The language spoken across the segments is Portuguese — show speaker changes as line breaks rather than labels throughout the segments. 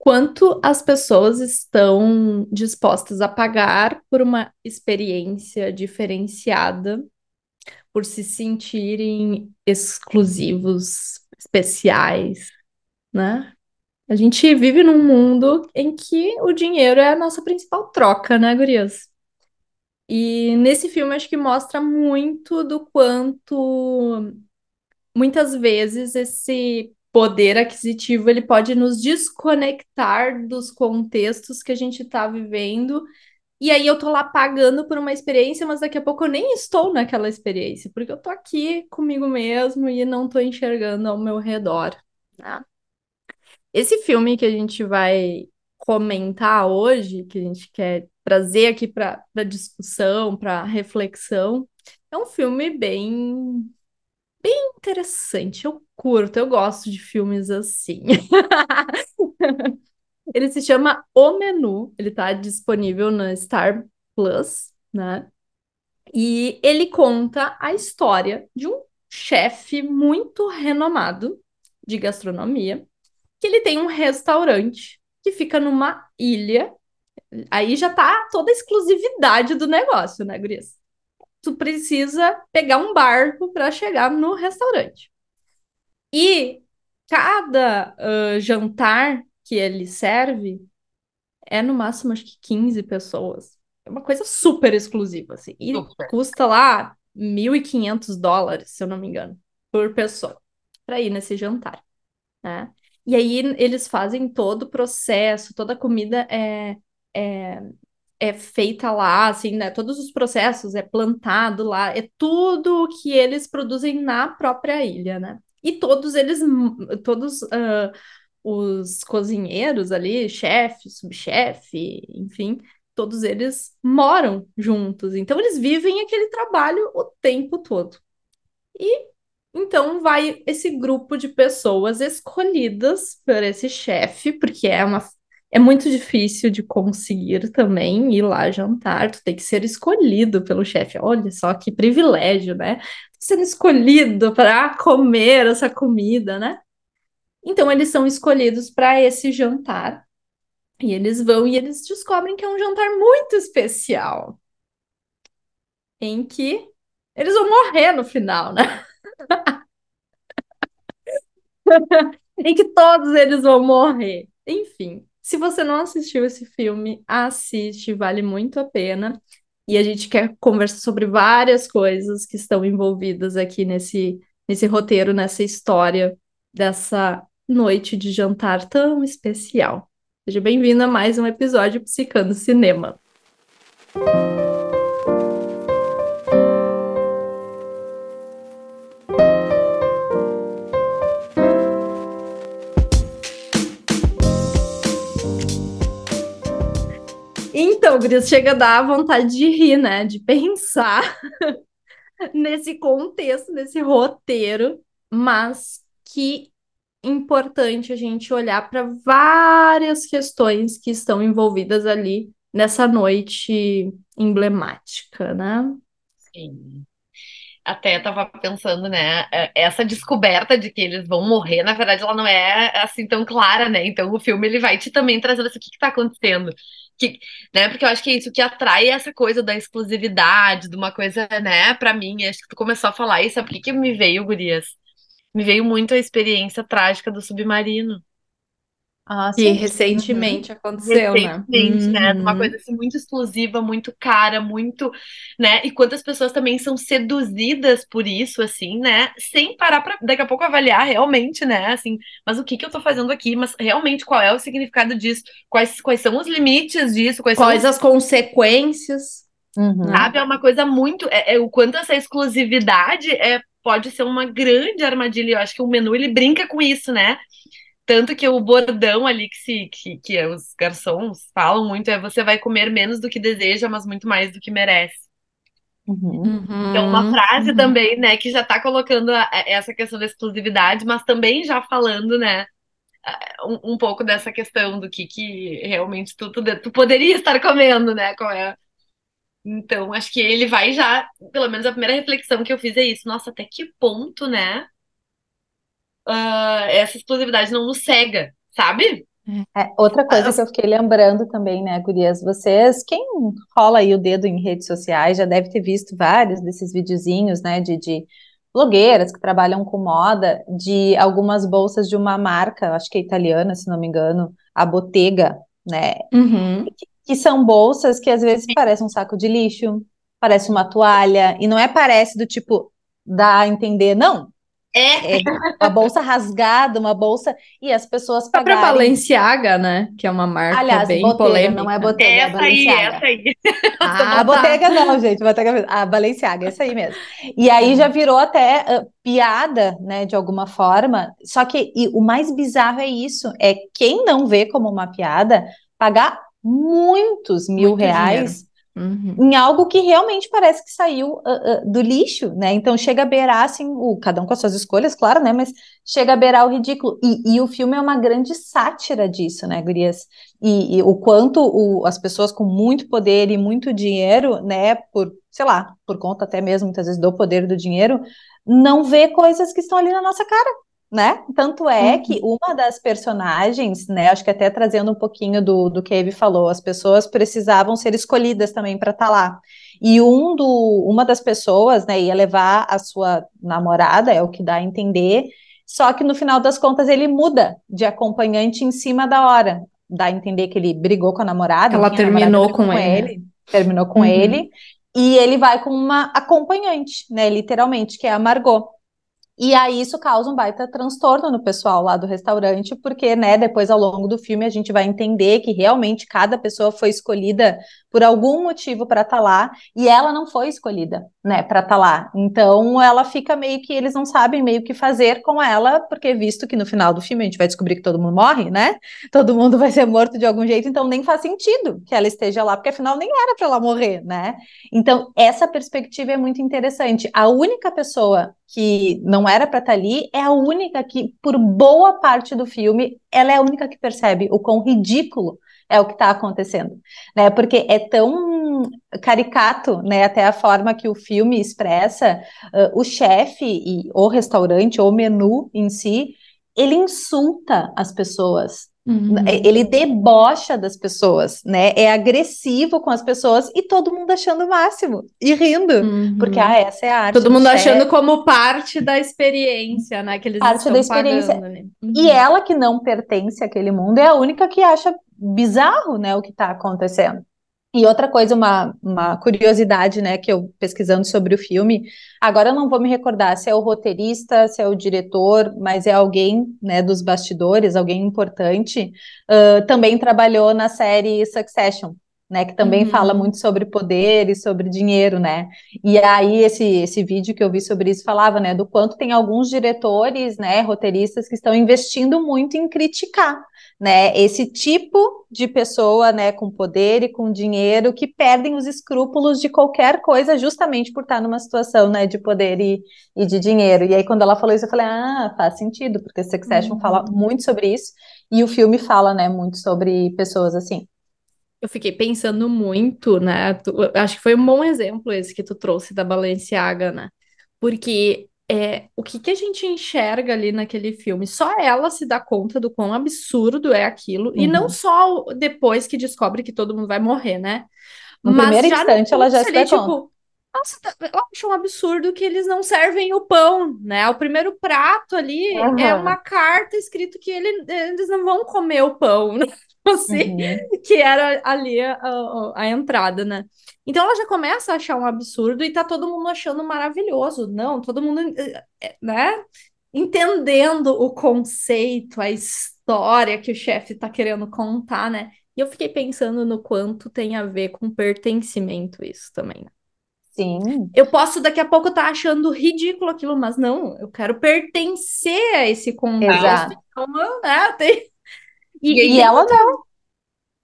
quanto as pessoas estão dispostas a pagar por uma experiência diferenciada, por se sentirem exclusivos, especiais, né? A gente vive num mundo em que o dinheiro é a nossa principal troca, né, gurias? E nesse filme acho que mostra muito do quanto muitas vezes esse poder aquisitivo ele pode nos desconectar dos contextos que a gente está vivendo. E aí eu tô lá pagando por uma experiência, mas daqui a pouco eu nem estou naquela experiência, porque eu tô aqui comigo mesmo e não tô enxergando ao meu redor. Né? Esse filme que a gente vai comentar hoje, que a gente quer trazer aqui para discussão, para reflexão, é um filme bem bem interessante. Eu curto, eu gosto de filmes assim. ele se chama O Menu, ele está disponível na Star Plus, né? E ele conta a história de um chefe muito renomado de gastronomia, que ele tem um restaurante que fica numa ilha Aí já tá toda a exclusividade do negócio, né, Gurias? Tu precisa pegar um barco para chegar no restaurante. E cada uh, jantar que ele serve é no máximo acho que 15 pessoas. É uma coisa super exclusiva, assim. E super. custa lá 1.500 dólares, se eu não me engano, por pessoa, para ir nesse jantar, né? E aí eles fazem todo o processo, toda a comida é é, é feita lá, assim, né? Todos os processos é plantado lá, é tudo que eles produzem na própria ilha, né? E todos eles, todos uh, os cozinheiros ali, chefe, subchefe, enfim, todos eles moram juntos. Então eles vivem aquele trabalho o tempo todo. E então vai esse grupo de pessoas escolhidas por esse chefe, porque é uma é muito difícil de conseguir também ir lá jantar, tu tem que ser escolhido pelo chefe. Olha só que privilégio, né? Sendo escolhido para comer essa comida, né? Então eles são escolhidos para esse jantar. E eles vão e eles descobrem que é um jantar muito especial. Em que eles vão morrer no final, né? em que todos eles vão morrer. Enfim, se você não assistiu esse filme, assiste, vale muito a pena. E a gente quer conversar sobre várias coisas que estão envolvidas aqui nesse, nesse roteiro, nessa história dessa noite de jantar tão especial. Seja bem-vindo a mais um episódio Psicando Cinema. Gris, chega a dar vontade de rir, né? De pensar nesse contexto, nesse roteiro, mas que importante a gente olhar para várias questões que estão envolvidas ali nessa noite emblemática, né?
Sim. Até estava pensando, né? É, essa descoberta de que eles vão morrer, na verdade, ela não é assim tão clara, né? Então o filme ele vai te também trazendo assim, o que está acontecendo que, né? Porque eu acho que é isso que atrai essa coisa da exclusividade, de uma coisa, né? Para mim, acho que tu começou a falar isso, sabe por que, que me veio, Gurias? Me veio muito a experiência trágica do submarino.
Ah, sim. recentemente uhum. aconteceu,
né? recentemente, né? né? Uma coisa assim muito exclusiva, muito cara, muito, né? E quantas pessoas também são seduzidas por isso, assim, né? Sem parar para daqui a pouco avaliar realmente, né? Assim, mas o que que eu tô fazendo aqui? Mas realmente qual é o significado disso? Quais, quais são os limites disso?
Quais, quais as consequências?
Uhum. Sabe? É uma coisa muito. É, é, o quanto essa exclusividade é, pode ser uma grande armadilha. Eu acho que o menu ele brinca com isso, né? Tanto que o bordão ali que, se, que, que os garçons falam muito é você vai comer menos do que deseja, mas muito mais do que merece. Uhum. Então, uma frase uhum. também, né, que já está colocando a, a, essa questão da exclusividade, mas também já falando, né, um, um, pouco dessa questão do que, que realmente tu, tu, tu poderia estar comendo, né, qual é então, acho que ele vai já, pelo menos a primeira reflexão que eu fiz é isso. Nossa, até que ponto, né? Uh, essa exclusividade não nos cega, sabe?
É, outra coisa que eu fiquei lembrando também, né, gurias, vocês, quem rola aí o dedo em redes sociais já deve ter visto vários desses videozinhos, né, de, de blogueiras que trabalham com moda, de algumas bolsas de uma marca, acho que é italiana, se não me engano, a Bottega, né,
Uhum.
que, que são bolsas que às vezes parecem um saco de lixo, parece uma toalha, e não é parece do tipo, dá a entender, não,
É,
é uma bolsa rasgada, uma bolsa, e as pessoas
A própria
pagarem
Balenciaga, né? Que é uma marca
Aliás,
bem
Bottega,
polêmica.
não é Bottega, é
essa aí,
Balenciaga.
essa aí.
Ah, a Bottega não, gente, Bottega, a Balenciaga, essa aí mesmo. E aí já virou até ah, piada, né, de alguma forma. Só que e o mais bizarro é isso, é quem não vê como uma piada pagar muitos mil
Muito
reais
Uhum.
em algo que realmente parece que saiu ah, ah, do lixo, né? Então chega a beirar assim, o, cada um com as suas escolhas, claro, né? Mas chega a beirar o ridículo. E, e o filme é uma grande sátira disso, né, gurias? E, e o quanto o- as pessoas com muito poder e muito dinheiro, né, por, sei lá, por conta até mesmo muitas vezes do poder do dinheiro, não vê coisas que estão ali na nossa cara. Né? Tanto é
Uhum.
que uma das personagens, né, acho que até trazendo um pouquinho do, do que a Eve falou, as pessoas precisavam ser escolhidas também para estar lá. E um do, uma das pessoas, né, ia levar a sua namorada, é o que dá a entender, só que no final das contas ele muda de acompanhante em cima da hora. Dá a entender que ele brigou com a namorada,
Ela
a namorada
terminou
brigou
com ele, né?
terminou com
Uhum.
ele, e ele vai com uma acompanhante, né, literalmente, que é a Margot. E aí isso causa um baita transtorno no pessoal lá do restaurante, porque, né, depois ao longo do filme a gente vai entender que realmente cada pessoa foi escolhida por algum motivo para estar lá, e ela não foi escolhida, né, para estar lá. Então ela fica meio que eles não sabem meio que fazer com ela, porque visto que no final do filme a gente vai descobrir que todo mundo morre, né? Todo mundo vai ser morto de algum jeito, então nem faz sentido que ela esteja lá, porque afinal nem era para ela morrer, né? Então, essa perspectiva é muito interessante. A única pessoa que não era para estar ali é a única que, por boa parte do filme, ela é a única que percebe o quão ridículo é o que está acontecendo, né? Porque é tão caricato, né? Até a forma que o filme expressa uh, o chefe e o restaurante ou o menu em si, ele insulta as pessoas,
Uhum.
ele debocha das pessoas, né? É agressivo com as pessoas e todo mundo achando o máximo e rindo,
Uhum.
porque ah, essa é a arte
Todo
do
mundo
chefe.
achando como parte da experiência, né? Que eles
Parte
estão
da experiência.
pagando.
E
Uhum.
ela que não pertence àquele mundo é a única que acha bizarro, né, o que está acontecendo. E outra coisa, uma, uma curiosidade, né, que eu pesquisando sobre o filme, agora eu não vou me recordar se é o roteirista, se é o diretor, mas é alguém, né, dos bastidores, alguém importante, uh, também trabalhou na série Succession, né, que também
Uhum.
fala muito sobre poder e sobre dinheiro, né? E aí esse esse vídeo que eu vi sobre isso falava, né, do quanto tem alguns diretores, né, roteiristas que estão investindo muito em criticar, né, esse tipo de pessoa, né, com poder e com dinheiro que perdem os escrúpulos de qualquer coisa justamente por estar numa situação, né, de poder e, e de dinheiro. E aí quando ela falou isso, eu falei, ah, faz sentido, porque Succession
Uhum.
fala muito sobre isso e o filme fala, né, muito sobre pessoas assim.
Eu fiquei pensando muito, né? tu- acho que foi um bom exemplo esse que tu trouxe da Balenciaga, né? Porque é, o que que a gente enxerga ali naquele filme? Só ela se dá conta do quão absurdo é aquilo, e não
Uhum.
só depois que descobre que todo mundo vai morrer, né?
No
Mas
primeiro instante ela já se dá conta.
tipo, nossa, tá- ela acha um absurdo que eles não servem o pão, né? O primeiro prato ali é
Aham.
uma carta escrito que ele- eles não vão comer o pão, né? Assim,
Uhum.
que era ali a, a- a entrada, né? Então ela já começa a achar um absurdo e tá todo mundo achando maravilhoso. Não, todo mundo, eh, eh, né? Entendendo o conceito, a história que o chefe tá querendo contar, né? E eu fiquei pensando no quanto tem a ver com pertencimento isso também. né?
Sim.
Eu posso daqui a pouco estar achando ridículo aquilo, mas não, eu quero pertencer a esse contexto.
Exato.
Então, né, tem... E,
E,
e
ela não.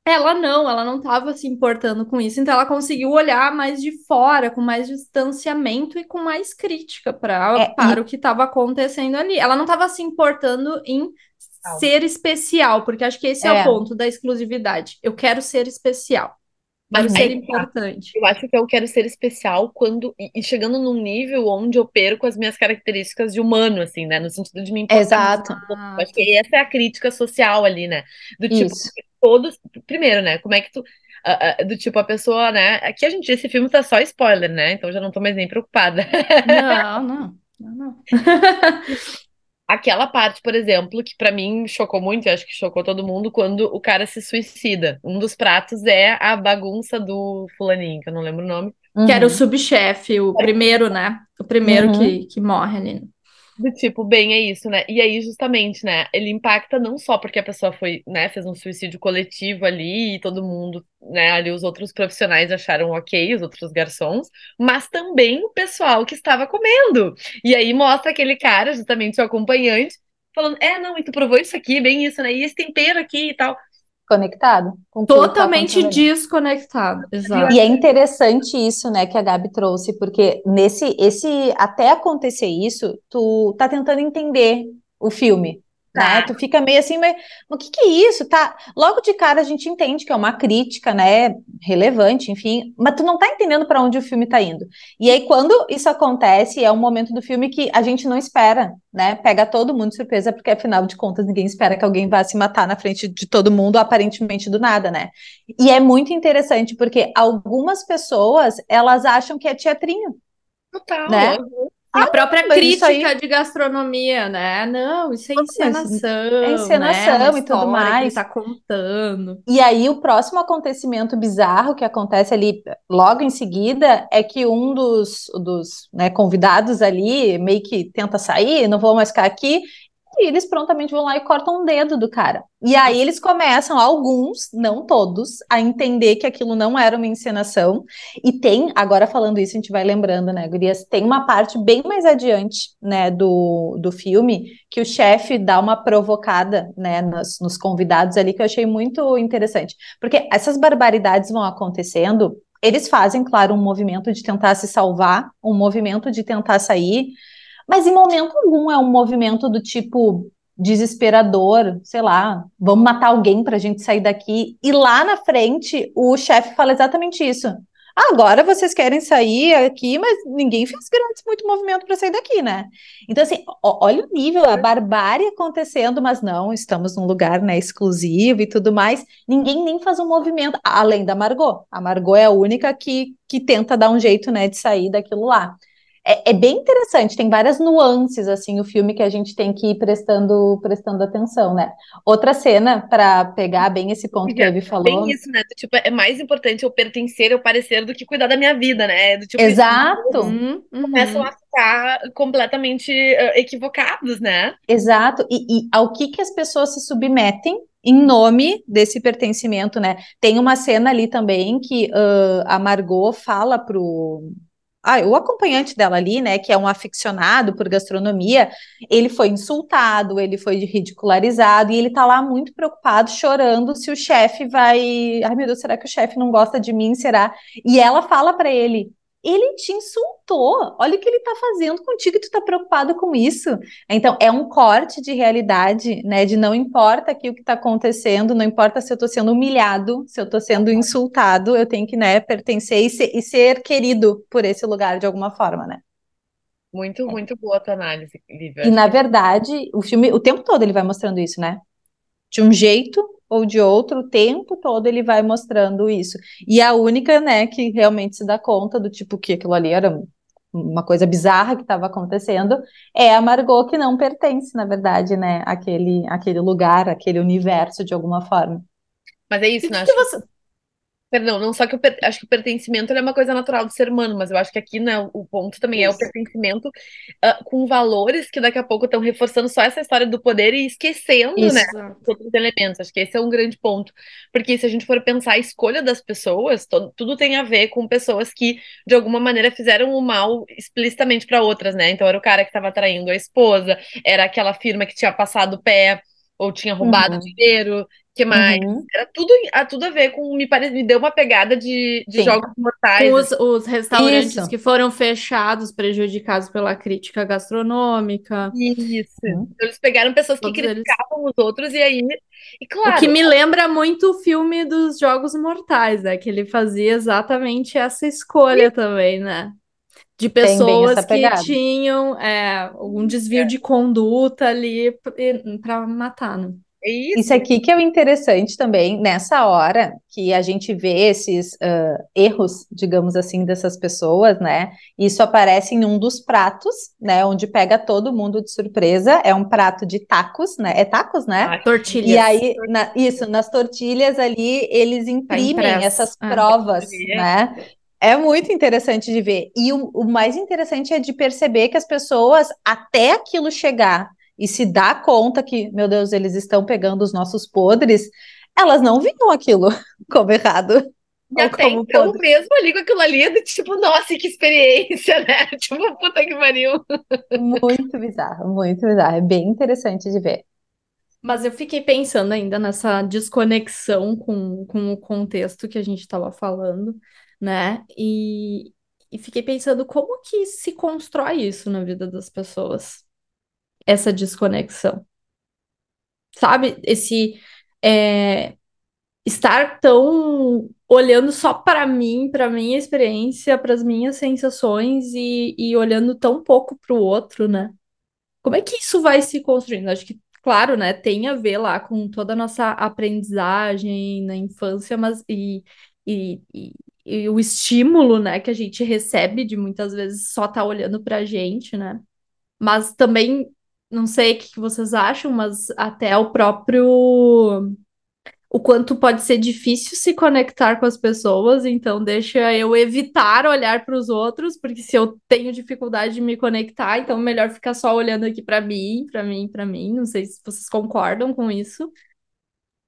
ela não, ela não estava se importando com isso, então ela conseguiu olhar mais de fora, com mais distanciamento e com mais crítica pra,
É,
para o que estava acontecendo ali. Ela não estava se importando em ser especial, porque acho que esse é, o
É.
ponto da exclusividade. Eu quero ser especial. Mas
Mas
ser
tá.
importante.
Eu acho que eu quero ser especial quando. E chegando num nível onde eu perco as minhas características de humano, assim, né? No sentido de me importar.
Exato.
Acho que essa é a crítica social ali, né? Do tipo,
Isso.
todos. Primeiro, né? Como é que tu. ah, ah, do tipo, a pessoa, né? Aqui a gente, esse filme tá só spoiler, né? Então já não tô mais nem preocupada.
Não, não. Não, não.
Aquela parte, por exemplo, que pra mim chocou muito, e acho que chocou todo mundo, quando o cara se suicida. Um dos pratos é a bagunça do fulaninho, que eu não lembro o nome.
Que era o
Uhum.
subchefe, o primeiro, né? O primeiro
Uhum.
que, que morre ali.
Do tipo, bem, é isso, né? E aí, justamente, né? Ele impacta não só porque a pessoa foi, né, fez um suicídio coletivo ali e todo mundo, né, ali os outros profissionais acharam ok, os outros garçons, mas também o pessoal que estava comendo. E aí mostra aquele cara, justamente o acompanhante, falando: é, não, e tu provou isso aqui, bem isso, né? E esse tempero aqui e tal.
Conectado tá
Totalmente
ali.
desconectado. Exato.
E é interessante isso, né, que a Gabi trouxe, porque nesse, esse, até acontecer isso, tu tá tentando entender o filme, né?
Tá.
Tu fica meio assim, mas o que que é isso? Tá? Logo de cara a gente entende que é uma crítica, né, relevante, enfim, mas tu não tá entendendo para onde o filme tá indo. E aí quando isso acontece, é um momento do filme que a gente não espera, né? Pega todo mundo de surpresa, porque afinal de contas ninguém espera que alguém vá se matar na frente de todo mundo, aparentemente do nada, né? E é muito interessante porque algumas pessoas, elas acham que é teatrinho,
Total.
Né?
A própria crítica de gastronomia, né? Não, isso é encenação.
é encenação
né?
E tudo mais.
tá contando.
E aí, o próximo acontecimento bizarro que acontece ali logo em seguida é que um dos, dos né, convidados ali meio que tenta sair, não vou mais ficar aqui, e eles prontamente vão lá e cortam um dedo do cara. E aí eles começam, alguns, não todos, a entender que aquilo não era uma encenação. E tem, agora falando isso, a gente vai lembrando, né, Gurias? Tem uma parte bem mais adiante, né, do, do filme, que o chefe dá uma provocada, né, nos, nos convidados ali, que eu achei muito interessante. Porque essas barbaridades vão acontecendo, eles fazem, claro, um movimento de tentar se salvar, um movimento de tentar sair, mas em momento algum é um movimento do tipo desesperador, sei lá, vamos matar alguém pra gente sair daqui. E lá na frente, o chefe fala exatamente isso. "Ah, Agora vocês querem sair aqui, mas ninguém fez grandes muito movimento para sair daqui, né? Então, assim, olha o nível, a barbárie acontecendo, mas não, estamos num lugar, né, exclusivo e tudo mais. Ninguém nem faz um movimento, além da Margot. A Margot é a única que, que tenta dar um jeito, né, de sair daquilo lá. É, é bem interessante, tem várias nuances, assim, o filme que a gente tem que ir prestando, prestando atenção, né? Outra cena, para pegar bem esse ponto que a Evi falou.
Bem isso, né? Do tipo, é mais importante eu pertencer, eu parecer, do que cuidar da minha vida, né? Do tipo, isso,
Exato.
Uhum, uhum.
começam a ficar completamente eh, equivocados, né?
Exato, e, e ao que que as pessoas se submetem em nome desse pertencimento, né? Tem uma cena ali também que ah, a Margot fala pro ah, o acompanhante dela ali, né, que é um aficionado por gastronomia, ele foi insultado, ele foi ridicularizado e ele tá lá muito preocupado, chorando se o chefe vai, ai meu Deus, será que o chefe não gosta de mim, será? E ela fala para ele, ele te insultou, olha o que ele tá fazendo contigo e tu tá preocupado com isso. Então, é um corte de realidade, né? De não importa aqui o que tá acontecendo, não importa se eu tô sendo humilhado, se eu tô sendo insultado, eu tenho que, né, pertencer e ser, e ser querido por esse lugar de alguma forma, né?
Muito, muito boa a tua análise, Lívia.
E na verdade, o filme, o tempo todo ele vai mostrando isso, né? De um jeito ou de outro, o tempo todo ele vai mostrando isso. E a única, né, que realmente se dá conta do tipo que aquilo ali era uma coisa bizarra que estava acontecendo, é a Margot que não pertence, na verdade, né, àquele, àquele lugar, àquele universo de alguma forma.
Mas é isso, né?
que que você...
Perdão, não só que eu per- acho que o pertencimento é uma coisa natural do ser humano, mas eu acho que aqui, né, o ponto também é o
Isso.
pertencimento ah, com valores que daqui a pouco estão reforçando só essa história do poder e esquecendo, né,
Exato.
os outros elementos. Acho que esse é um grande ponto. Porque se a gente for pensar a escolha das pessoas, tudo tem a ver com pessoas que, de alguma maneira, fizeram o mal explicitamente para outras, né? Então era o cara que estava traindo a esposa, era aquela firma que tinha passado o pé ou tinha roubado
Uhum.
dinheiro, que mais? Uhum. Era tudo, a, tudo a ver com. Me, pare, me deu uma pegada de, de jogos mortais.
Os, os restaurantes Isso. que foram fechados, prejudicados pela crítica gastronômica.
Isso. Uhum. Eles pegaram pessoas Todos que criticavam eles... os outros e aí. E claro.
O que me lembra muito o filme dos Jogos Mortais, né? Que ele fazia exatamente essa escolha também, né? de pessoas que tinham é, um desvio é. de conduta ali para matar, né?
É isso. isso aqui que é o interessante também, nessa hora que a gente vê esses uh, erros, digamos assim, dessas pessoas, né? Isso aparece em um dos pratos, né? Onde pega todo mundo de surpresa. É um prato de tacos, né? É tacos, né?
Ah, tortilhas.
E aí, na, isso, nas tortilhas ali, eles tá imprimem tá essas ah, provas, né? É muito interessante de ver. E o, o mais interessante é de perceber que as pessoas, até aquilo chegar e se dá conta que, meu Deus, eles estão pegando os nossos podres, elas não viam aquilo como errado.
E até então, podre. mesmo ali com aquilo ali, do tipo, nossa, que experiência, né? Tipo, puta que pariu.
Muito bizarro, muito bizarro. É bem interessante de ver.
Mas eu fiquei pensando ainda nessa desconexão com, com o contexto que a gente estava falando, né? E, e fiquei pensando como que se constrói isso na vida das pessoas essa desconexão. Sabe? Esse é, estar tão olhando só para mim, para minha experiência, para as minhas sensações e, e olhando tão pouco para o outro, né? Como é que isso vai se construindo? Acho que, claro, né, tem a ver lá com toda a nossa aprendizagem na infância, mas e, e, e, e o estímulo, né, que a gente recebe de muitas vezes só estar tá olhando para a gente, né? Mas também não sei o que vocês acham, mas até o próprio. O quanto pode ser difícil se conectar com as pessoas, então deixa eu evitar olhar para os outros, porque se eu tenho dificuldade de me conectar, então melhor ficar só olhando aqui para mim, para mim, para mim. Não sei se vocês concordam com isso.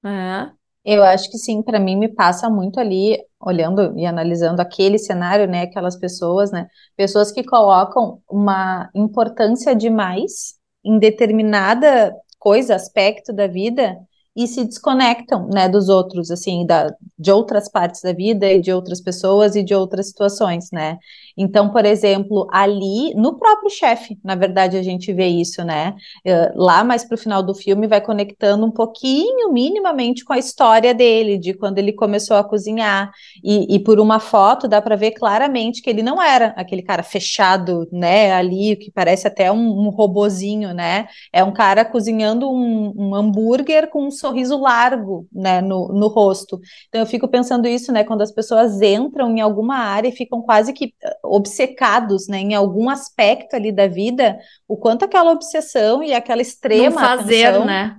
É.
Eu acho que sim, para mim me passa muito ali, olhando e analisando aquele cenário, né, aquelas pessoas, né, pessoas que colocam uma importância demais em determinada coisa, aspecto da vida, e se desconectam, né, dos outros, assim, da, de outras partes da vida e de outras pessoas e de outras situações, né? Então, por exemplo, ali, no próprio chefe, na verdade, a gente vê isso, né? Uh, lá mais para o final do filme, vai conectando um pouquinho, minimamente, com a história dele, de quando ele começou a cozinhar. E, e por uma foto dá para ver claramente que ele não era aquele cara fechado, né? Ali, que parece até um, um robozinho, né? É um cara cozinhando um, um hambúrguer com um sorriso largo, né, no, no rosto. Então eu fico pensando isso, né, quando as pessoas entram em alguma área e ficam quase que eh, obcecados, né, em algum aspecto ali da vida, o quanto aquela obsessão e aquela extrema no
fazer,
atenção,
né?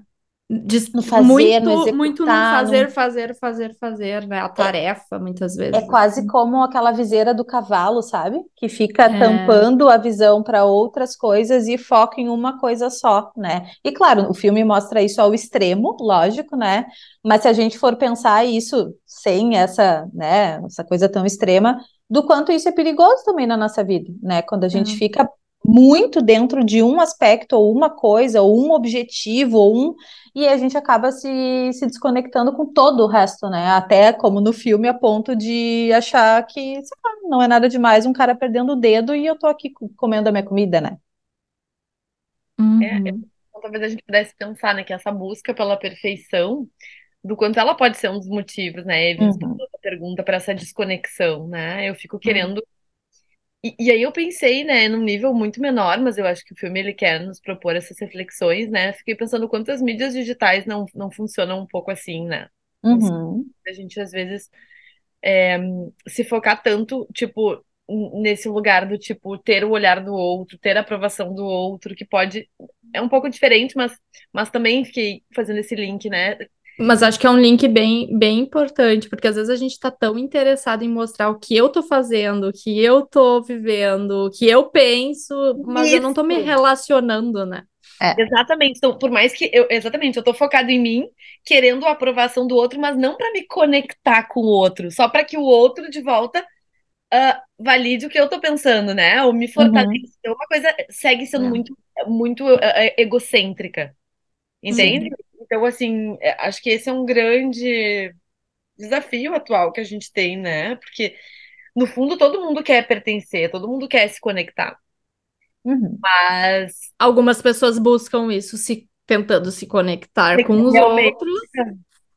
De, no fazer, muito, no executar, muito no fazer, no... fazer, fazer, fazer, né? A tarefa, é, muitas vezes.
É quase como aquela viseira do cavalo, sabe? Que fica é. tampando a visão para outras coisas e foca em uma coisa só, né? E claro, o filme mostra isso ao extremo, lógico, né? Mas se a gente for pensar isso sem essa, né, essa coisa tão extrema, do quanto isso é perigoso também na nossa vida, né? Quando a gente uhum. fica muito dentro de um aspecto, ou uma coisa, ou um objetivo, ou um. E a gente acaba se, se desconectando com todo o resto, né? Até como no filme, a ponto de achar que, sei lá, não é nada demais um cara perdendo o dedo e eu tô aqui comendo a minha comida, né?
Uhum. É, então, talvez a gente pudesse pensar, né, que essa busca pela perfeição, do quanto ela pode ser um dos motivos, né? Ele uhum. pergunta para essa desconexão, né? Eu fico uhum. E, e, aí eu pensei, né, num nível muito menor, mas eu acho que o filme ele quer nos propor essas reflexões, né? Fiquei pensando quantas mídias digitais não, não funcionam um pouco assim, né?
Uhum.
A gente às vezes é, se focar tanto, tipo, nesse lugar do tipo ter o olhar do outro, ter a aprovação do outro, que pode é um pouco diferente, mas, mas também fiquei fazendo esse link, né?
Mas acho que é um link bem, bem importante, porque às vezes a gente está tão interessado em mostrar o que eu tô fazendo, o que eu tô vivendo, o que eu penso, mas Isso. eu não tô me relacionando, né?
É. Exatamente. Então, por mais que eu, exatamente, eu tô focado em mim, querendo a aprovação do outro, mas não para me conectar com o outro, só para que o outro de volta uh, valide o que eu tô pensando, né? Ou me fortaleça. Uhum. Então, uma coisa segue sendo é. muito, muito uh, egocêntrica. Entende? Sim. Então, assim, é, acho que esse é um grande desafio atual que a gente tem, né? Porque, no fundo, todo mundo quer pertencer, todo mundo quer se conectar.
Uhum.
Mas
Algumas pessoas buscam isso se tentando se conectar com os outros.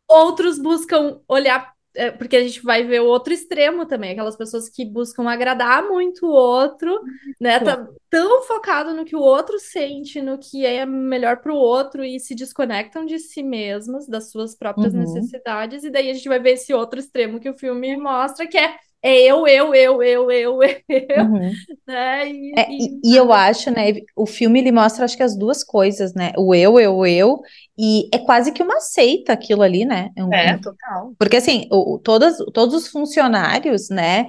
Outros buscam olhar, porque a gente vai ver o outro extremo também, aquelas pessoas que buscam agradar muito o outro, né? Tá tão focado no que o outro sente, no que é melhor para o outro e se desconectam de si mesmas, das suas próprias
Uhum.
necessidades, e daí a gente vai ver esse outro extremo que o filme mostra, que é, é eu, eu, eu, eu, eu, eu,
Uhum.
né? E,
É,
e-
e, eu acho, né, o filme ele mostra, acho que as duas coisas, né, o eu, eu, eu, e é quase que uma seita aquilo ali, né, É um-
é, total.
porque assim, o, todas, todos os funcionários, né,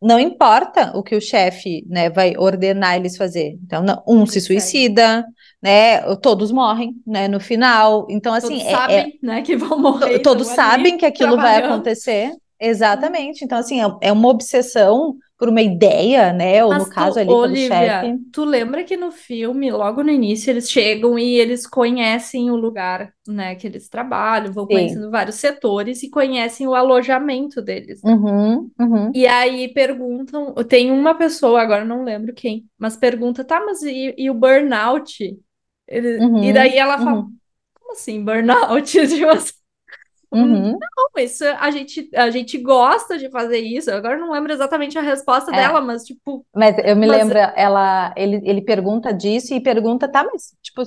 não importa o que o chefe, né, vai ordenar eles fazer, então, não- um se suicida, né, todos morrem, né, no final, então, assim,
Todos
é- é,
sabem, né, que vão morrer.
To- Todos sabem que aquilo vai acontecer. Exatamente. Então, assim, é, é uma obsessão por uma ideia, né? Ou
Mas
no caso
tu,
ali, pelo
Olivia,
chefe.
tu lembra que no filme, logo no início, eles chegam e eles conhecem o lugar, né, que eles trabalham, vão
Sim.
conhecendo vários setores e conhecem o alojamento deles.
Uhum, uhum,
E aí perguntam, tem uma pessoa, agora não lembro quem, mas pergunta, tá, mas e, e o burnout? Ele-
Uhum,
e daí ela fala,
uhum.
como assim, burnout? Tipo assim,
uhum.
Não, isso a gente, a gente gosta de fazer isso. Agora não lembro exatamente a resposta
É.
dela, mas tipo,
Mas eu me
Mas-
lembro, ela, ele, ele pergunta disso e pergunta, tá, mas, tipo,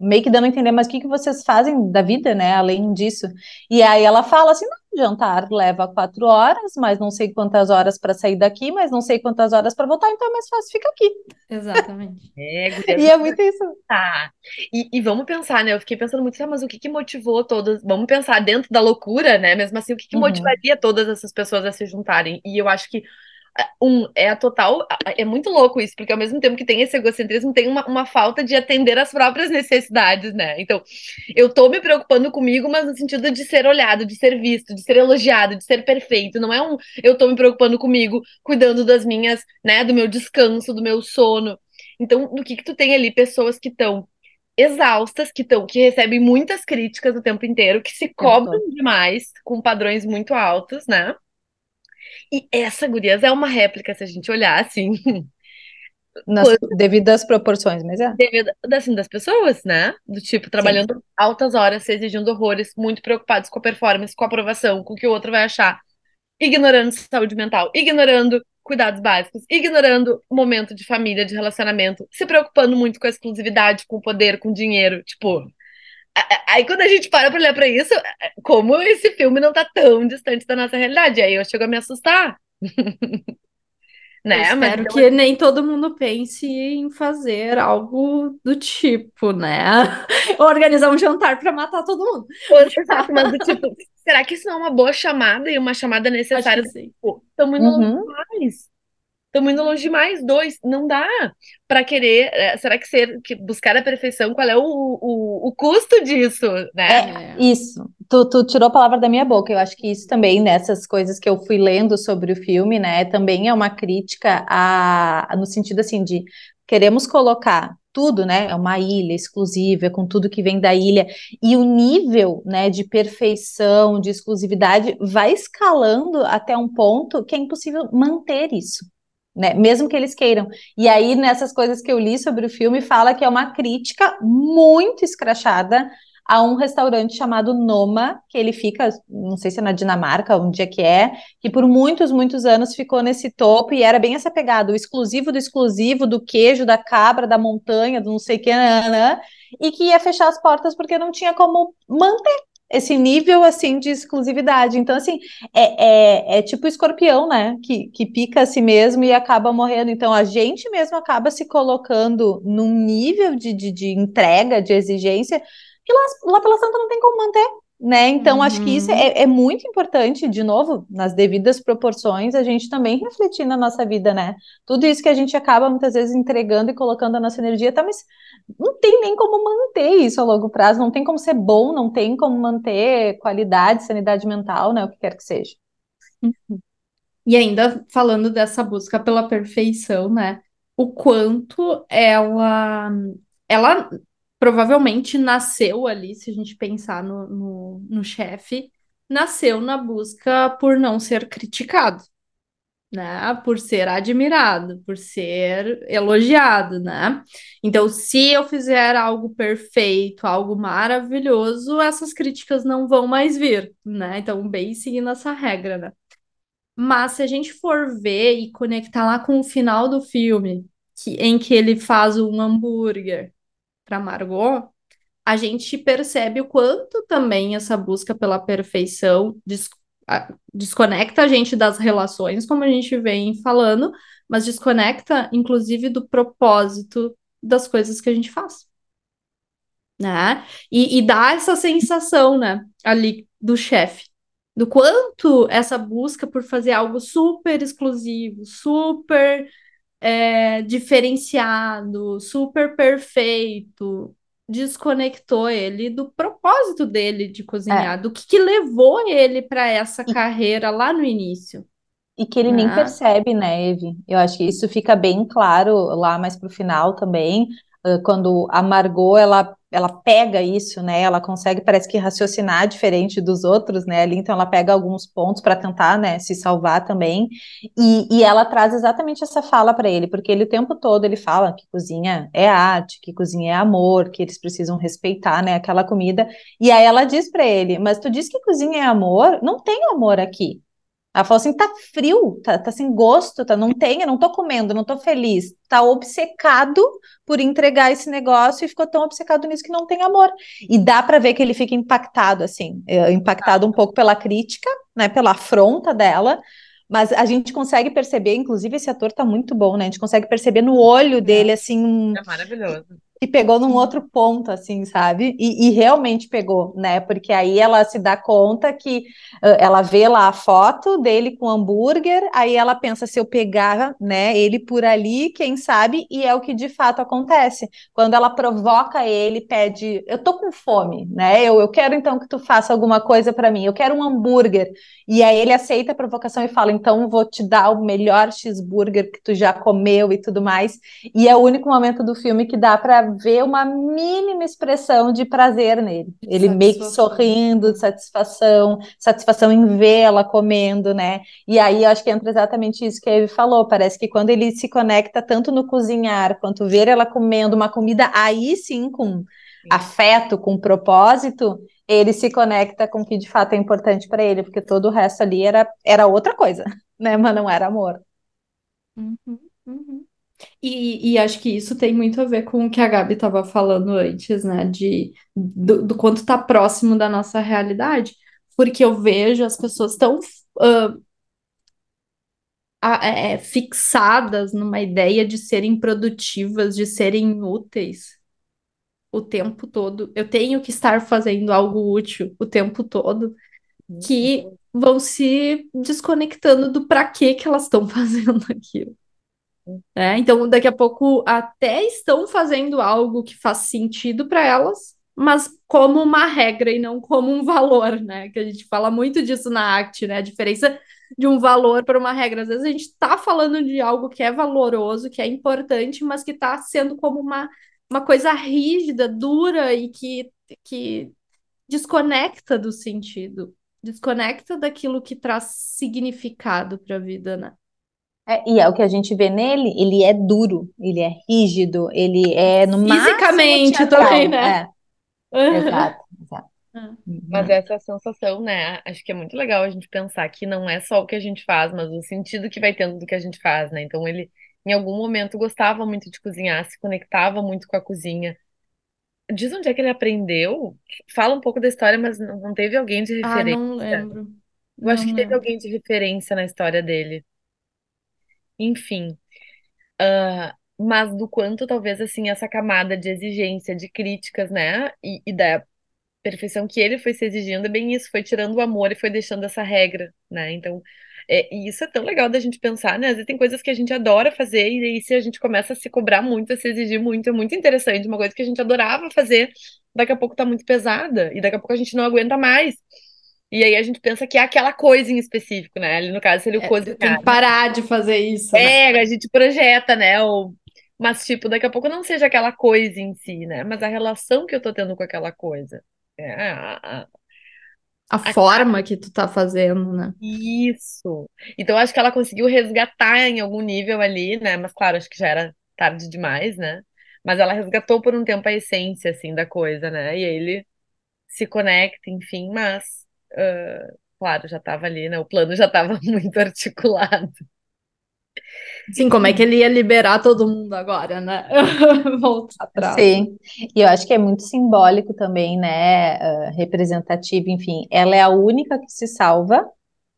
meio que dando a entender, mas o que que vocês fazem da vida, né, além disso? E aí ela fala assim, não, jantar leva quatro horas, mas não sei quantas horas para sair daqui, mas não sei quantas horas para voltar, então é mais fácil, fica aqui.
exatamente.
É, guria,
E é muito isso.
Tá. E, e vamos pensar, né? Eu fiquei pensando muito, tá, mas o que que motivou todas? Vamos pensar dentro da loucura, né? Mesmo assim, o que que
Uhum.
motivaria todas essas pessoas a se juntarem? E eu acho que ah, um é a total, é muito louco isso, porque ao mesmo tempo que tem esse egocentrismo, tem uma, uma falta de atender às próprias necessidades, né? Então, eu tô me preocupando comigo, mas no sentido de ser olhado, de ser visto, de ser elogiado, de ser perfeito. Não é um eu tô me preocupando comigo, cuidando das minhas, né, do meu descanso, do meu sono. Então, no que que tu tem ali pessoas que estão exaustas, que estão, que recebem muitas críticas o tempo inteiro, que se cobram demais, com padrões muito altos, né? E essa, gurias, é uma réplica, se a gente olhar assim,
Nas devidas proporções, mas é.
devido- assim, das pessoas, né? Do tipo, trabalhando altas horas, se exigindo horrores, muito preocupados com a performance, com a aprovação, com o que o outro vai achar, ignorando saúde mental, ignorando cuidados básicos, ignorando o momento de família, de relacionamento, se preocupando muito com a exclusividade, com o poder, com o dinheiro, tipo. Aí quando a gente para pra olhar pra isso, como esse filme não tá tão distante da nossa realidade, aí eu chego a me assustar. né?
Eu espero
então,
que nem todo mundo pense em fazer algo do tipo, né? Organizar um jantar para matar todo mundo.
Mas do tipo, será que isso não é uma boa chamada e uma chamada
Acho
necessária?
que sim.
Estamos indo
Uhum.
demais. Estamos indo longe demais. Dois, não dá para querer. é, será que ser que buscar a perfeição, qual é o, o, o custo disso, né?
É.
Isso, tu, tu tirou a palavra da minha boca. Eu acho que isso também, nessas coisas que eu fui lendo sobre o filme, né, também é uma crítica a, no sentido assim de queremos colocar tudo, né, é uma ilha exclusiva, com tudo que vem da ilha, e o nível, né, de perfeição, de exclusividade vai escalando até um ponto que é impossível manter isso. Né, mesmo que eles queiram. E aí, nessas coisas que eu li sobre o filme, fala que é uma crítica muito escrachada a um restaurante chamado Noma, que ele fica, não sei se é na Dinamarca, onde é que é, que por muitos, muitos anos ficou nesse topo e era bem essa pegada, o exclusivo do exclusivo, do queijo, da cabra, da montanha, do não sei o que, nananã, e que ia fechar as portas porque não tinha como manter esse nível, assim, de exclusividade. Então, assim, é, é, é tipo escorpião, né, que, que pica a si mesmo e acaba morrendo. Então, a gente mesmo acaba se colocando num nível de, de, de entrega, de exigência, que lá, lá pela Santa não tem como manter, né? Então, acho que isso
Uhum.
é, é muito importante, de novo, nas devidas proporções, a gente também refletir na nossa vida, né? Tudo isso que a gente acaba muitas vezes entregando e colocando a nossa energia, tá, mas não tem nem como manter isso a longo prazo, não tem como ser bom, não tem como manter qualidade, sanidade mental, né? O que quer que seja.
E ainda falando dessa busca pela perfeição, né? O quanto ela, ela provavelmente nasceu ali, se a gente pensar no, no, no chefe, nasceu na busca por não ser criticado, né? Por ser admirado, por ser elogiado, né? Então, se eu fizer algo perfeito, algo maravilhoso, essas críticas não vão mais vir, né? Então, bem seguindo essa regra, né? Mas se a gente for ver e conectar lá com o final do filme, que, em que ele faz um hambúrguer para Margot, a gente percebe o quanto também essa busca pela perfeição des desconecta a gente das relações, como a gente vem falando, mas desconecta, inclusive, do propósito das coisas que a gente faz. Né? E, e dá essa sensação, né, ali do chefe, do quanto essa busca por fazer algo super exclusivo, super é, diferenciado, super perfeito, desconectou ele do propósito dele de cozinhar, é. do que, que, levou ele para essa e, carreira lá no início.
E que ele né? nem percebe, né, Eve? Eu acho que isso fica bem claro lá mais para o final também, quando a Margot ela ela pega isso, né? Ela consegue, parece que raciocinar diferente dos outros, né? Ali, então ela pega alguns pontos para tentar, né, se salvar também. E, e ela traz exatamente essa fala para ele, porque ele o tempo todo ele fala que cozinha é arte, que cozinha é amor, que eles precisam respeitar, né, aquela comida. E aí ela diz para ele: "Mas tu diz que cozinha é amor? Não tem amor aqui. Ela falou assim: tá frio, tá, tá sem gosto, tá, não tem, eu não tô comendo, não tô feliz. Tá obcecado por entregar esse negócio e ficou tão obcecado nisso que não tem amor. E dá para ver que ele fica impactado, assim, é, impactado um pouco pela crítica, né, pela afronta dela, mas a gente consegue perceber, inclusive esse ator tá muito bom, né? A gente consegue perceber no olho dele, assim.
É maravilhoso
e pegou num outro ponto, assim, sabe? E, e, realmente pegou, né? Porque aí ela se dá conta que uh, ela vê lá a foto dele com hambúrguer, aí ela pensa se eu pegar, né, ele por ali, quem sabe, e é o que de fato acontece. Quando ela provoca ele, pede, eu tô com fome, né? Eu, eu quero então que tu faça alguma coisa para mim, eu quero um hambúrguer. E aí ele aceita a provocação e fala, então vou te dar o melhor cheeseburger que tu já comeu e tudo mais. E é o único momento do filme que dá para ver uma mínima expressão de prazer nele. Ele meio que sorrindo, de satisfação, satisfação em vê-la comendo, né? E aí eu acho que entra exatamente isso que a Eve falou. Parece que quando ele se conecta tanto no cozinhar quanto ver ela comendo uma comida, aí sim com afeto, com propósito, ele se conecta com o que de fato é importante para ele, porque todo o resto ali era, era outra coisa, né? Mas não era amor.
Uhum, uhum. E, e, acho que isso tem muito a ver com o que a Gabi estava falando antes, né? De, do, do, quanto está próximo da nossa realidade. Porque eu vejo as pessoas tão uh, é, fixadas numa ideia de serem produtivas, de serem úteis o tempo todo. Eu tenho que estar fazendo algo útil o tempo todo, que uhum. vão se desconectando do para que que elas estão fazendo aquilo. É, então, daqui a pouco até estão fazendo algo que faz sentido para elas, mas como uma regra e não como um valor, né? Que a gente fala muito disso na ACT, né? A diferença de um valor para uma regra. Às vezes a gente está falando de algo que é valoroso, que é importante, mas que está sendo como uma, uma coisa rígida, dura e que, que desconecta do sentido, desconecta daquilo que traz significado para a vida, né?
É, e é o que a gente vê nele, ele é duro, ele é rígido, ele é no
Fisicamente também, né?
É. Uhum. Exato, exato.
Uhum. Mas essa sensação, né? Acho que é muito legal a gente pensar que não é só o que a gente faz, mas o sentido que vai tendo do que a gente faz, né? Então ele, em algum momento, gostava muito de cozinhar, se conectava muito com a cozinha. Diz onde é que ele aprendeu? Fala um pouco da história, mas não teve alguém de referência. Ah,
não lembro.
Eu acho que teve alguém de referência na história dele. Enfim, ah, mas do quanto talvez assim essa camada de exigência, de críticas, né, e, e da perfeição que ele foi se exigindo, é bem isso, foi tirando o amor e foi deixando essa regra, né? Então, é, e isso é tão legal da gente pensar, né? Às vezes tem coisas que a gente adora fazer e aí se a gente começa a se cobrar muito, a se exigir muito, é muito interessante. Uma coisa que a gente adorava fazer, daqui a pouco tá muito pesada e daqui a pouco a gente não aguenta mais. E aí a gente pensa que é aquela coisa em específico, né? Ali no caso seria o é, cozinhar.
Tem que parar de fazer isso.
É, né? a gente projeta, né? O, Mas, tipo, daqui a pouco não seja aquela coisa em si, né? Mas a relação que eu tô tendo com aquela coisa. É, a, a,
a forma que tu tá fazendo, né?
Isso. Então, acho que ela conseguiu resgatar em algum nível ali, né? Mas, claro, acho que já era tarde demais, né? Mas ela resgatou por um tempo a essência, assim, da coisa, né? E aí ele se conecta, enfim, mas, uh, claro, já tava ali, né? O plano já tava muito articulado.
Sim, como é que ele ia liberar todo mundo agora, né? Voltar atrás.
Sim, e eu acho que é muito simbólico também, né? Uh, representativo, enfim. Ela é a única que se salva,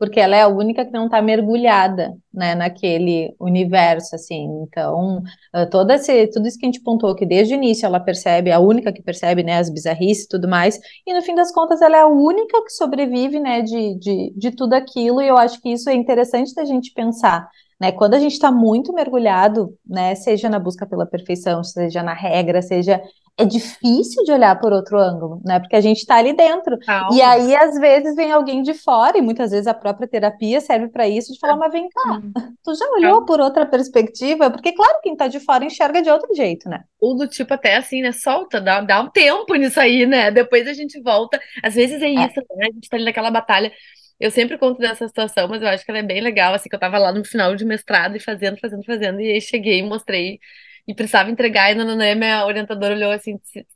porque ela é a única que não está mergulhada, né, naquele universo, assim. Então, uh, todo esse, tudo isso que a gente pontuou, que desde o início ela percebe, a única que percebe, né, as bizarrices e tudo mais, e no fim das contas ela é a única que sobrevive, né, de, de, de tudo aquilo, e eu acho que isso é interessante da gente pensar né? Quando a gente está muito mergulhado, né, seja na busca pela perfeição, seja na regra, seja é difícil de olhar por outro ângulo, né? Porque a gente está ali dentro. Calma. E aí, às vezes, vem alguém de fora, e muitas vezes a própria terapia serve para isso, de falar, mas vem cá, tu já olhou Calma. por outra perspectiva? Porque, claro, quem está de fora enxerga de outro jeito, né?
Ou do tipo até assim, né? Solta, dá, dá um tempo nisso aí, né? Depois a gente volta. Às vezes é, é. isso, né? A gente tá ali naquela batalha. Eu sempre conto dessa situação, mas eu acho que ela é bem legal, assim, que eu tava lá no final de mestrado e fazendo, fazendo, fazendo, e aí cheguei e mostrei, e precisava entregar, e a Nanã, minha orientadora, olhou assim, disse,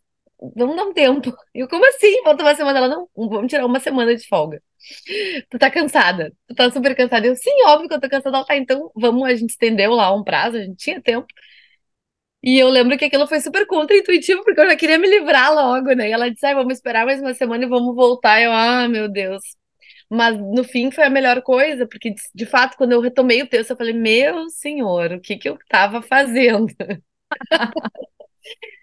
vamos dar um tempo. Eu, como assim? Falta uma semana. Ela, não, vamos tirar uma semana de folga. Tu tá cansada? Tu tá super cansada? Eu, sim, óbvio que eu tô cansada. Ela, tá, então vamos, a gente estendeu lá um prazo, a gente tinha tempo. E eu lembro que aquilo foi super contra-intuitivo, porque eu já queria me livrar logo, né? E ela disse, ah, vamos esperar mais uma semana e vamos voltar. Eu, ah, meu Deus. Mas no fim foi a melhor coisa, porque de fato, quando eu retomei o texto, eu falei: Meu senhor, o que que eu estava fazendo?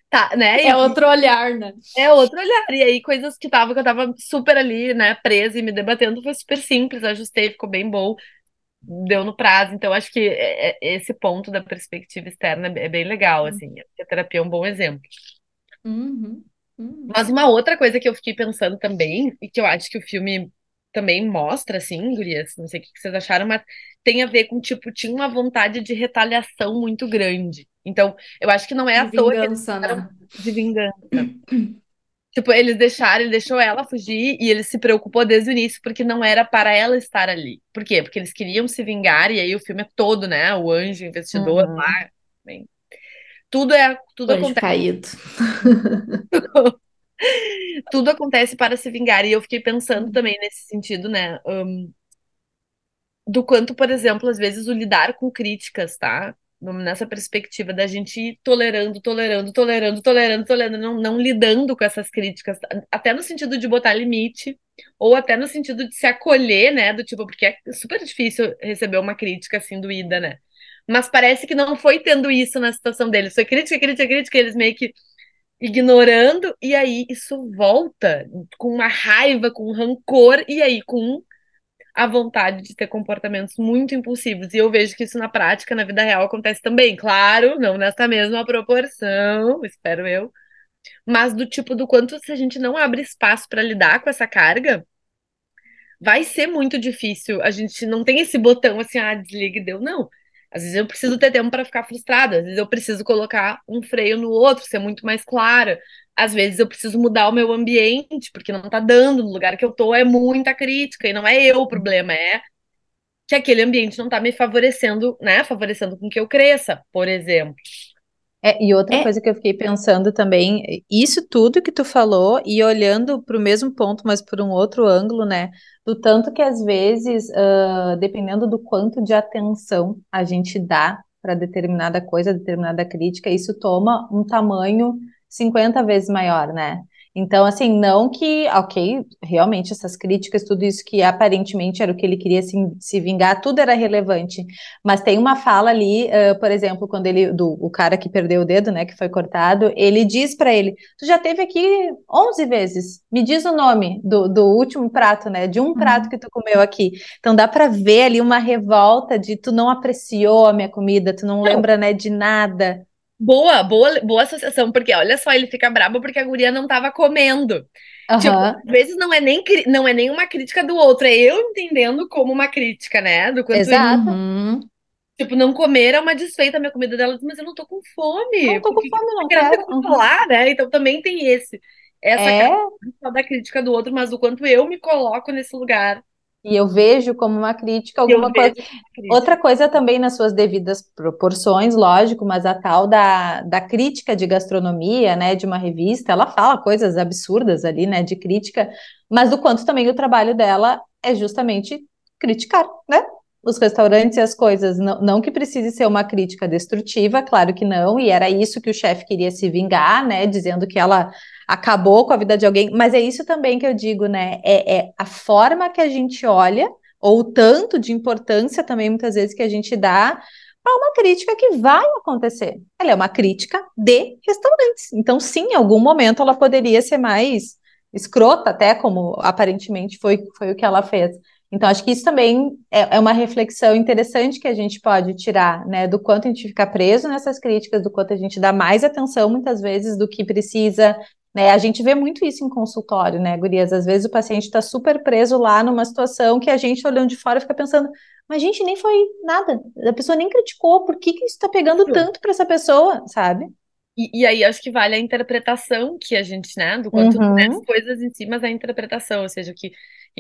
tá, né?
É outro olhar, né?
É outro olhar. E aí, coisas que tava, que eu tava super ali, né, presa e me debatendo, foi super simples, ajustei, ficou bem bom, deu no prazo. Então, acho que é, é, esse ponto da perspectiva externa é bem legal, assim. A terapia é um bom exemplo.
Uhum. Uhum.
Mas uma outra coisa que eu fiquei pensando também, e que eu acho que o filme também mostra, assim, gurias, não sei o que vocês acharam, mas tem a ver com, tipo, tinha uma vontade de retaliação muito grande. Então, eu acho que não é
de
à toa
vingança, que
né? de vingança. tipo, eles deixaram, ele deixou ela fugir e ele se preocupou desde o início porque não era para ela estar ali. Por quê? Porque eles queriam se vingar e aí o filme é todo, né? O anjo, o investidor uhum. lá. Bem, tudo é tudo
anjo acontece. caído.
tudo acontece para se vingar. E eu fiquei pensando também nesse sentido, né? Um, do quanto, por exemplo, às vezes o lidar com críticas, tá? Nessa perspectiva da gente ir tolerando, tolerando, tolerando, tolerando, tolerando, não, não lidando com essas críticas, até no sentido de botar limite, ou até no sentido de se acolher, né? Do tipo, porque é super difícil receber uma crítica assim doída, né? Mas parece que não foi tendo isso na situação deles. Foi crítica, crítica, crítica, eles meio que ignorando, e aí isso volta com uma raiva, com um rancor, e aí com a vontade de ter comportamentos muito impulsivos. E eu vejo que isso na prática, na vida real, acontece também. Claro, não nessa mesma proporção, espero eu. Mas do tipo do quanto se a gente não abre espaço para lidar com essa carga, vai ser muito difícil. A gente não tem esse botão assim, ah, desliga e deu. Não. Às vezes eu preciso ter tempo para ficar frustrada, às vezes eu preciso colocar um freio no outro, ser muito mais clara. Às vezes eu preciso mudar o meu ambiente, porque não tá dando, no lugar que eu tô é muita crítica, e não é eu o problema, é que aquele ambiente não tá me favorecendo, né? Favorecendo com que eu cresça, por exemplo.
É, e outra é. coisa que eu fiquei pensando também, isso tudo que tu falou, e olhando para o mesmo ponto, mas por um outro ângulo, né? Do tanto que às vezes, uh, dependendo do quanto de atenção a gente dá para determinada coisa, determinada crítica, isso toma um tamanho 50 vezes maior, né? Então, assim, não que, ok, realmente essas críticas, tudo isso que aparentemente era o que ele queria se, se vingar, tudo era relevante. Mas tem uma fala ali, uh, por exemplo, quando ele, do o cara que perdeu o dedo, né, que foi cortado, ele diz para ele: Tu já teve aqui 11 vezes, me diz o nome do, do último prato, né, de um uhum. prato que tu comeu aqui. Então dá para ver ali uma revolta de tu não apreciou a minha comida, tu não lembra, né, de nada.
Boa, boa, boa associação, porque olha só, ele fica brabo porque a guria não tava comendo. Uhum. Tipo, às vezes não é, nem, não é nem uma crítica do outro, é eu entendendo como uma crítica, né? Do
quanto Exato. Ele...
Tipo, não comer é uma desfeita a minha comida dela, mas eu não tô com fome.
Não tô com fome, não quero. Uhum.
falar, né? Então também tem esse. Essa
É,
da crítica do outro, mas o quanto eu me coloco nesse lugar.
E eu vejo como uma crítica alguma coisa.
crítica.
Outra coisa também nas suas devidas proporções, lógico, mas a tal da, da crítica de gastronomia, né, de uma revista, ela fala coisas absurdas ali, né, de crítica, mas do quanto também o trabalho dela é justamente criticar, né, os restaurantes e as coisas. Não, não que precise ser uma crítica destrutiva, claro que não, e era isso que o chefe queria se vingar, né, dizendo que ela acabou com a vida de alguém, mas é isso também que eu digo, né, é, é a forma que a gente olha ou o tanto de importância também, muitas vezes, que a gente dá para uma crítica que vai acontecer. Ela é uma crítica de restaurantes. Então, sim, em algum momento ela poderia ser mais escrota, até como aparentemente foi, foi o que ela fez. Então, acho que isso também é, é uma reflexão interessante que a gente pode tirar, né? Do quanto a gente fica preso nessas críticas, do quanto a gente dá mais atenção, muitas vezes, do que precisa né? A gente vê muito isso em consultório, né, Gurias? Às vezes o paciente está super preso lá numa situação que a gente, olhando de fora, fica pensando, mas gente, nem foi nada, a pessoa nem criticou, por que que isso está pegando tanto para essa pessoa, sabe?
E, e aí acho que vale a interpretação que a gente, né? Do quanto
Uhum.
não é as coisas em si, mas a interpretação, ou seja, que,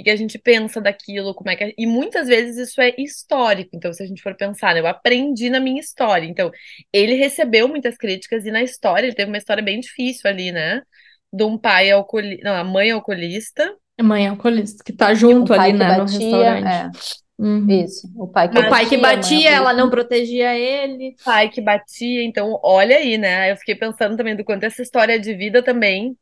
o que a gente pensa daquilo, como é que. é- E muitas vezes isso é histórico. Então, se a gente for pensar, né, eu aprendi na minha história. Então, ele recebeu muitas críticas, e na história, ele teve uma história bem difícil ali, né? De um pai alcoolista. Não, a mãe alcoolista.
Mãe alcoolista, que tá junto ali, né, no
batia,
restaurante.
é,
Uhum.
isso, o pai que
O pai que
batia, a mãe
ela não protegia ele.
pai que batia, então olha aí, né? Eu fiquei pensando também do quanto essa história de vida também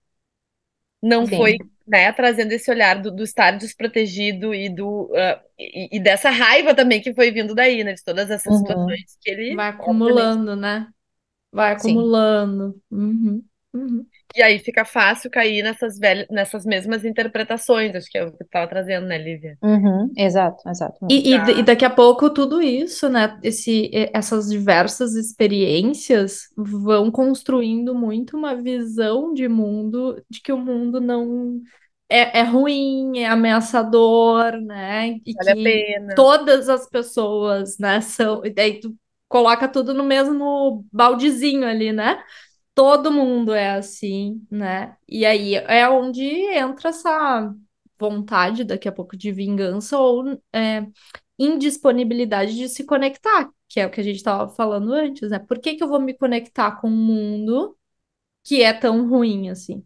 não
Sim.
foi, né, trazendo esse olhar do, do estar desprotegido e do ah, e, e dessa raiva também que foi vindo daí, né? De todas essas
Uhum.
situações que ele
Vai
obviamente,
acumulando, né? Vai acumulando. Uhum. Uhum.
E aí fica fácil cair nessas velhas, nessas mesmas interpretações, acho que é o que tu tava trazendo, né, Lívia?
Uhum, exato, exato.
E, e,
Tá.
e daqui a pouco tudo isso, né? Esse, essas diversas experiências vão construindo muito uma visão de mundo, de que o mundo não é, é ruim, é ameaçador, né? E
Vale a
que
pena.
todas as pessoas, né, são. E daí tu coloca tudo no mesmo baldezinho ali, né? Todo mundo é assim, né? E aí é onde entra essa vontade daqui a pouco de vingança ou é, indisponibilidade de se conectar, que é o que a gente estava falando antes, né? Por que que eu vou me conectar com um mundo que é tão ruim assim?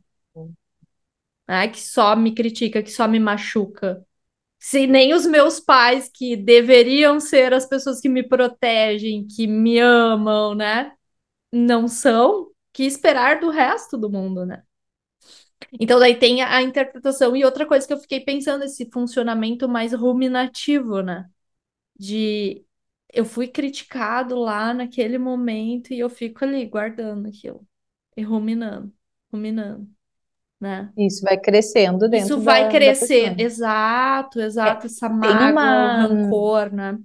Né? Que só me critica, que só me machuca. Se nem os meus pais, que deveriam ser as pessoas que me protegem, que me amam, né? Não são, que esperar do resto do mundo, né? Então, daí tem a, interpretação. E outra coisa que eu fiquei pensando, esse funcionamento mais ruminativo, né? De eu fui criticado lá naquele momento e eu fico ali guardando aquilo e ruminando, ruminando, né?
Isso vai crescendo dentro
Isso vai
da, da
crescer,
pessoa.
exato, exato, essa
Tem
mágoa,
uma,
rancor, né?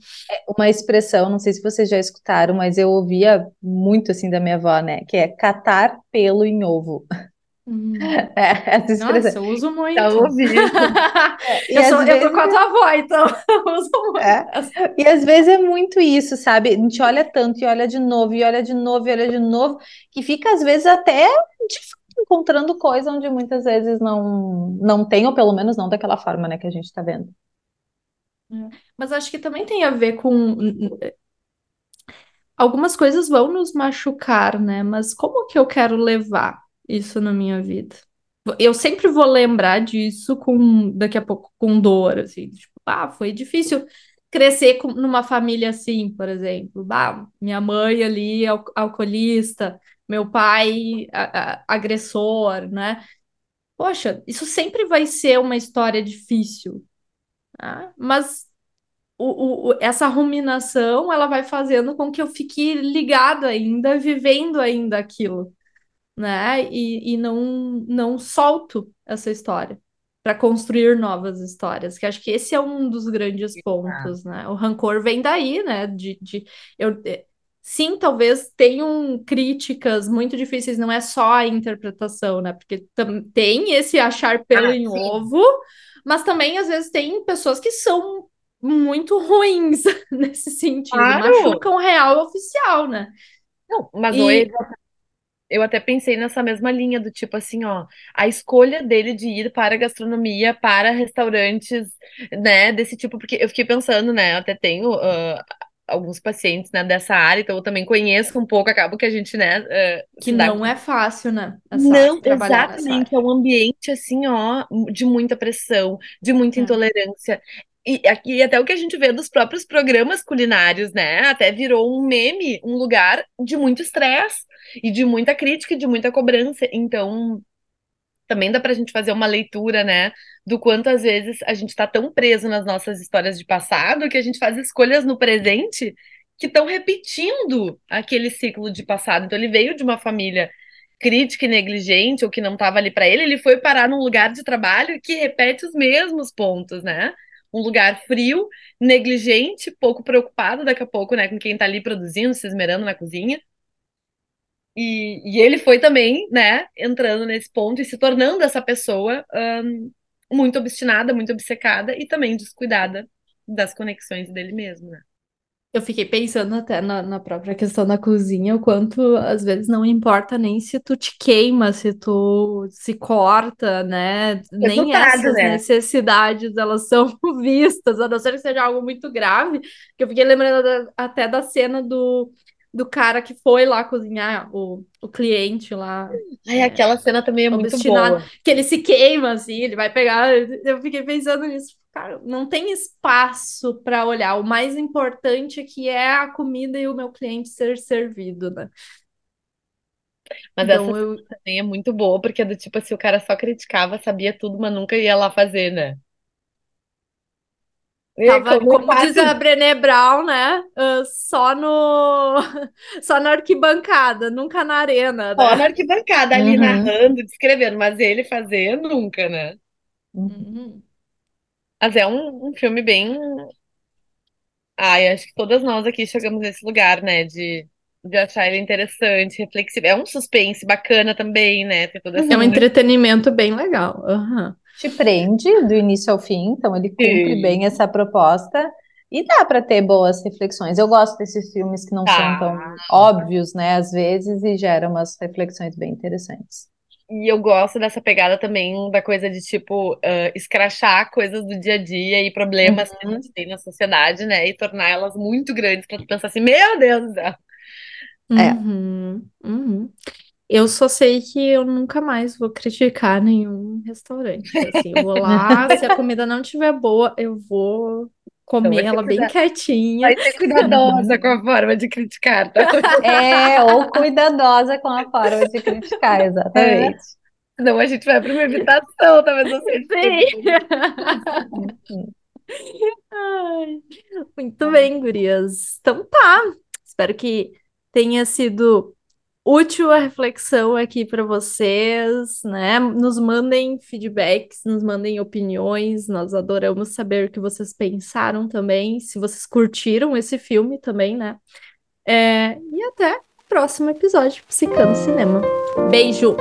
uma expressão, não sei se vocês já escutaram, mas eu ouvia muito assim da minha avó, né? Que é catar pelo em ovo.
Hum.
É, essa expressão.
Nossa, eu uso muito.
Tá ouvindo?
E
Eu, sou, eu tô
vezes
com a tua avó, então eu uso muito.
É. E às vezes é muito isso, sabe? A gente olha tanto e olha de novo, e olha de novo, e olha de novo, que fica às vezes até fato, encontrando coisa onde muitas vezes não, não tem, ou pelo menos não daquela forma, né, que a gente tá vendo.
Mas acho que também tem a ver com. Algumas coisas vão nos machucar, né? Mas como que eu quero levar isso na minha vida? Eu sempre vou lembrar disso com daqui a pouco com dor, assim, tipo, ah, foi difícil crescer com- numa família assim, por exemplo. Bah, minha mãe ali al- alcoolista, meu pai a- a- agressor, né? Poxa, isso sempre vai ser uma história difícil, tá? Mas o, o- essa ruminação, ela vai fazendo com que eu fique ligada ainda, vivendo ainda aquilo, né? E, e não, não solto essa história para construir novas histórias, que acho que esse é um dos grandes pontos, né? O rancor vem daí, né? De, de eu, sim, talvez tenham críticas muito difíceis, não é só a interpretação, né? Porque tem esse achar pelo
Ah,
em
sim.
ovo, mas também às vezes tem pessoas que são muito ruins nesse sentido.
Claro.
Machucam real oficial, né?
Não, mas
E-
hoje eu até pensei nessa mesma linha do tipo assim, ó, a escolha dele de ir para a gastronomia, para restaurantes, né, desse tipo, porque eu fiquei pensando, né, eu até tenho ah, alguns pacientes, né, dessa área, então eu também conheço um pouco, acabo que a gente, né, ah,
Que não é fácil, né?
Não, exatamente. É um ambiente assim, ó, de muita pressão, de muita
É.
intolerância. E aqui até o que a gente vê dos próprios programas culinários, né? Até virou um meme, um lugar de muito estresse e de muita crítica e de muita cobrança. Então, também dá pra gente fazer uma leitura, né, do quanto às vezes a gente tá tão preso nas nossas histórias de passado que a gente faz escolhas no presente que estão repetindo aquele ciclo de passado. Então, ele veio de uma família crítica e negligente, ou que não estava ali para ele, ele foi parar num lugar de trabalho que repete os mesmos pontos, né? Um lugar frio, negligente, pouco preocupado daqui a pouco, né, com quem tá ali produzindo, se esmerando na cozinha. E, e ele foi também, né, entrando nesse ponto e se tornando essa pessoa ahn, muito obstinada, muito obcecada e também descuidada das conexões dele mesmo, né?
Eu fiquei pensando até na, na própria questão da cozinha, o quanto às vezes não importa nem se tu te queima, se tu se corta, né? Nem
Resultado,
essas
né?
necessidades elas são vistas, a não ser que seja algo muito grave. Que eu fiquei lembrando da- até da cena do, do cara que foi lá cozinhar, o, o cliente lá,
Ai, aquela cena também é muito boa.
que ele se queima assim, ele vai pegar. Eu fiquei pensando nisso. Cara, não tem espaço para olhar. O mais importante aqui é a comida e o meu cliente ser servido, né?
Mas
Então
essa
eu
também é muito boa, porque é do tipo assim, o cara só criticava, sabia tudo, mas nunca ia lá fazer, né? E
tava,
como é
como diz a Brené Brown, né? ah, só no só na arquibancada, nunca na arena,
só
né?
na arquibancada ali
Uhum.
narrando, descrevendo, mas ele fazer nunca, né?
Uhum.
Mas é um, um filme bem. Ai, acho que todas nós aqui chegamos nesse lugar, né? De, de achar ele interessante, reflexivo. É um suspense bacana também, né? Tem toda essa
É um entretenimento bem legal. Aham.
Te prende do início ao fim, então ele cumpre
Sim.
bem essa proposta e dá para ter boas reflexões. Eu gosto desses filmes que não são
Tá.
tão óbvios, né, às vezes, e geram umas reflexões bem interessantes.
E eu gosto dessa pegada também da coisa de, tipo, ah, escrachar coisas do dia a dia e problemas que a gente tem na sociedade, né? E tornar elas muito grandes pra tu pensar assim, meu Deus do céu.
É.
Uhum, uhum. Eu só sei que eu nunca mais vou criticar nenhum restaurante. Assim, eu vou lá, se a comida não estiver boa, eu vou comer ela bem quietinha.
Vai ser cuidadosa com a forma de criticar, tá?
É, ou cuidadosa com a forma de criticar, exatamente.
Senão a gente vai pra uma evitação, talvez não seja
Sim. Ai, muito bem, gurias. Então tá. Espero que tenha sido útil a reflexão aqui para vocês, né? Nos mandem feedbacks, nos mandem opiniões. Nós adoramos saber o que vocês pensaram também, se vocês curtiram esse filme também, né? É, e até o próximo episódio Psicando Cinema. Beijo!